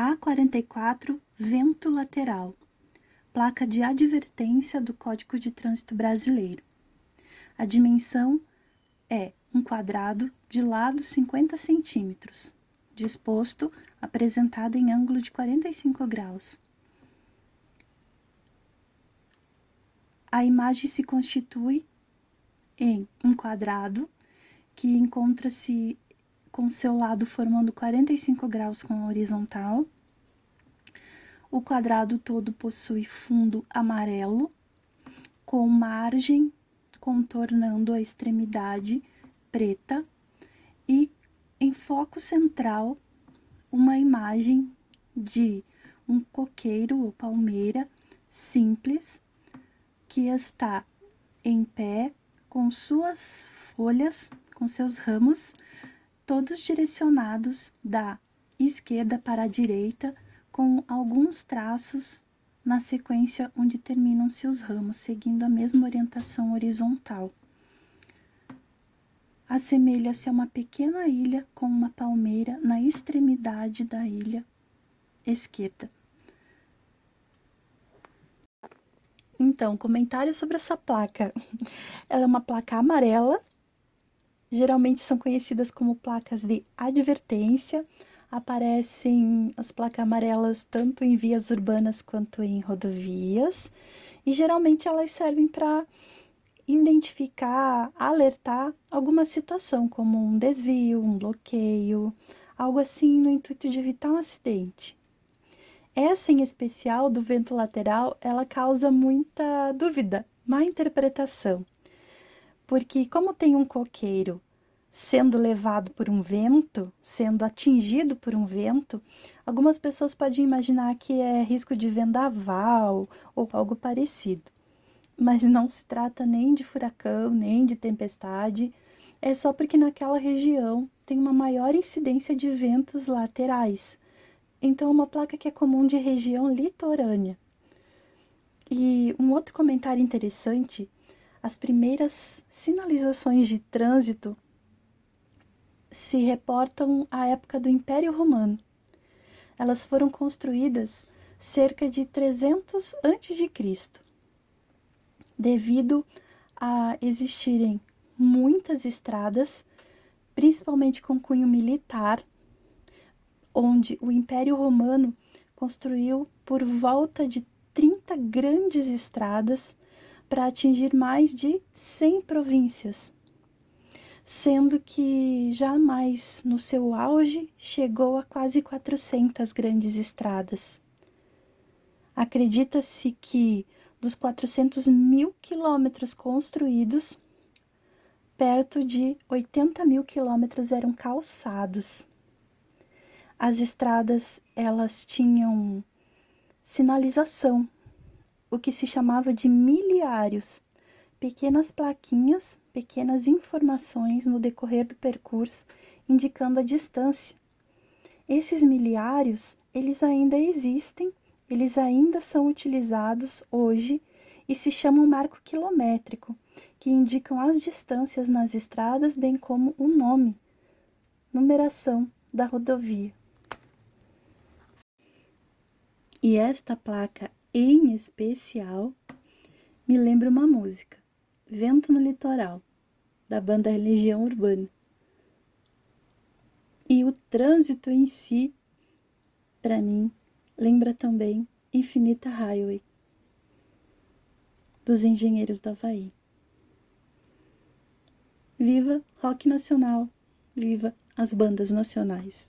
A44 vento lateral, placa de advertência do Código de Trânsito Brasileiro. A dimensão é um quadrado de lado 50 centímetros, disposto apresentado em ângulo de 45 graus. A imagem se constitui em um quadrado que encontra-se com seu lado formando 45 graus com a horizontal. O quadrado todo possui fundo amarelo, com margem contornando a extremidade preta e em foco central uma imagem de um coqueiro ou palmeira simples que está em pé com suas folhas, com seus ramos, todos direcionados da esquerda para a direita, com alguns traços na sequência onde terminam-se os ramos, seguindo a mesma orientação horizontal. Assemelha-se a uma pequena ilha com uma palmeira na extremidade da ilha esquerda. Então, comentário sobre essa placa. Ela é uma placa amarela, geralmente são conhecidas como placas de advertência aparecem as placas amarelas tanto em vias urbanas quanto em rodovias, e geralmente elas servem para identificar, alertar alguma situação, como um desvio, um bloqueio, algo assim no intuito de evitar um acidente. Essa em especial do vento lateral, ela causa muita dúvida, má interpretação. Porque como tem um coqueiro sendo levado por um vento, sendo atingido por um vento, algumas pessoas podem imaginar que é risco de vendaval ou algo parecido. Mas não se trata nem de furacão, nem de tempestade, é só porque naquela região tem uma maior incidência de ventos laterais. Então, é uma placa que é comum de região litorânea. E um outro comentário interessante: as primeiras sinalizações de trânsito se reportam à época do Império Romano. Elas foram construídas cerca de 300 a.C., devido a existirem muitas estradas, principalmente com cunho militar, onde o Império Romano construiu por volta de 30 grandes estradas para atingir mais de 100 províncias sendo que jamais no seu auge chegou a quase 400 grandes estradas. Acredita-se que dos 400 mil quilômetros construídos, perto de 80 mil quilômetros eram calçados. As estradas elas tinham sinalização, o que se chamava de miliários, pequenas plaquinhas, pequenas informações no decorrer do percurso indicando a distância. Esses miliários, eles ainda existem, eles ainda são utilizados hoje e se chamam marco quilométrico, que indicam as distâncias nas estradas, bem como o nome, numeração da rodovia. E esta placa em especial me lembra uma música. Vento no Litoral, da banda Legião Urbana. E o trânsito em si, para mim, lembra também Infinita Highway, dos Engenheiros do Havaí. Viva rock nacional, viva as bandas nacionais.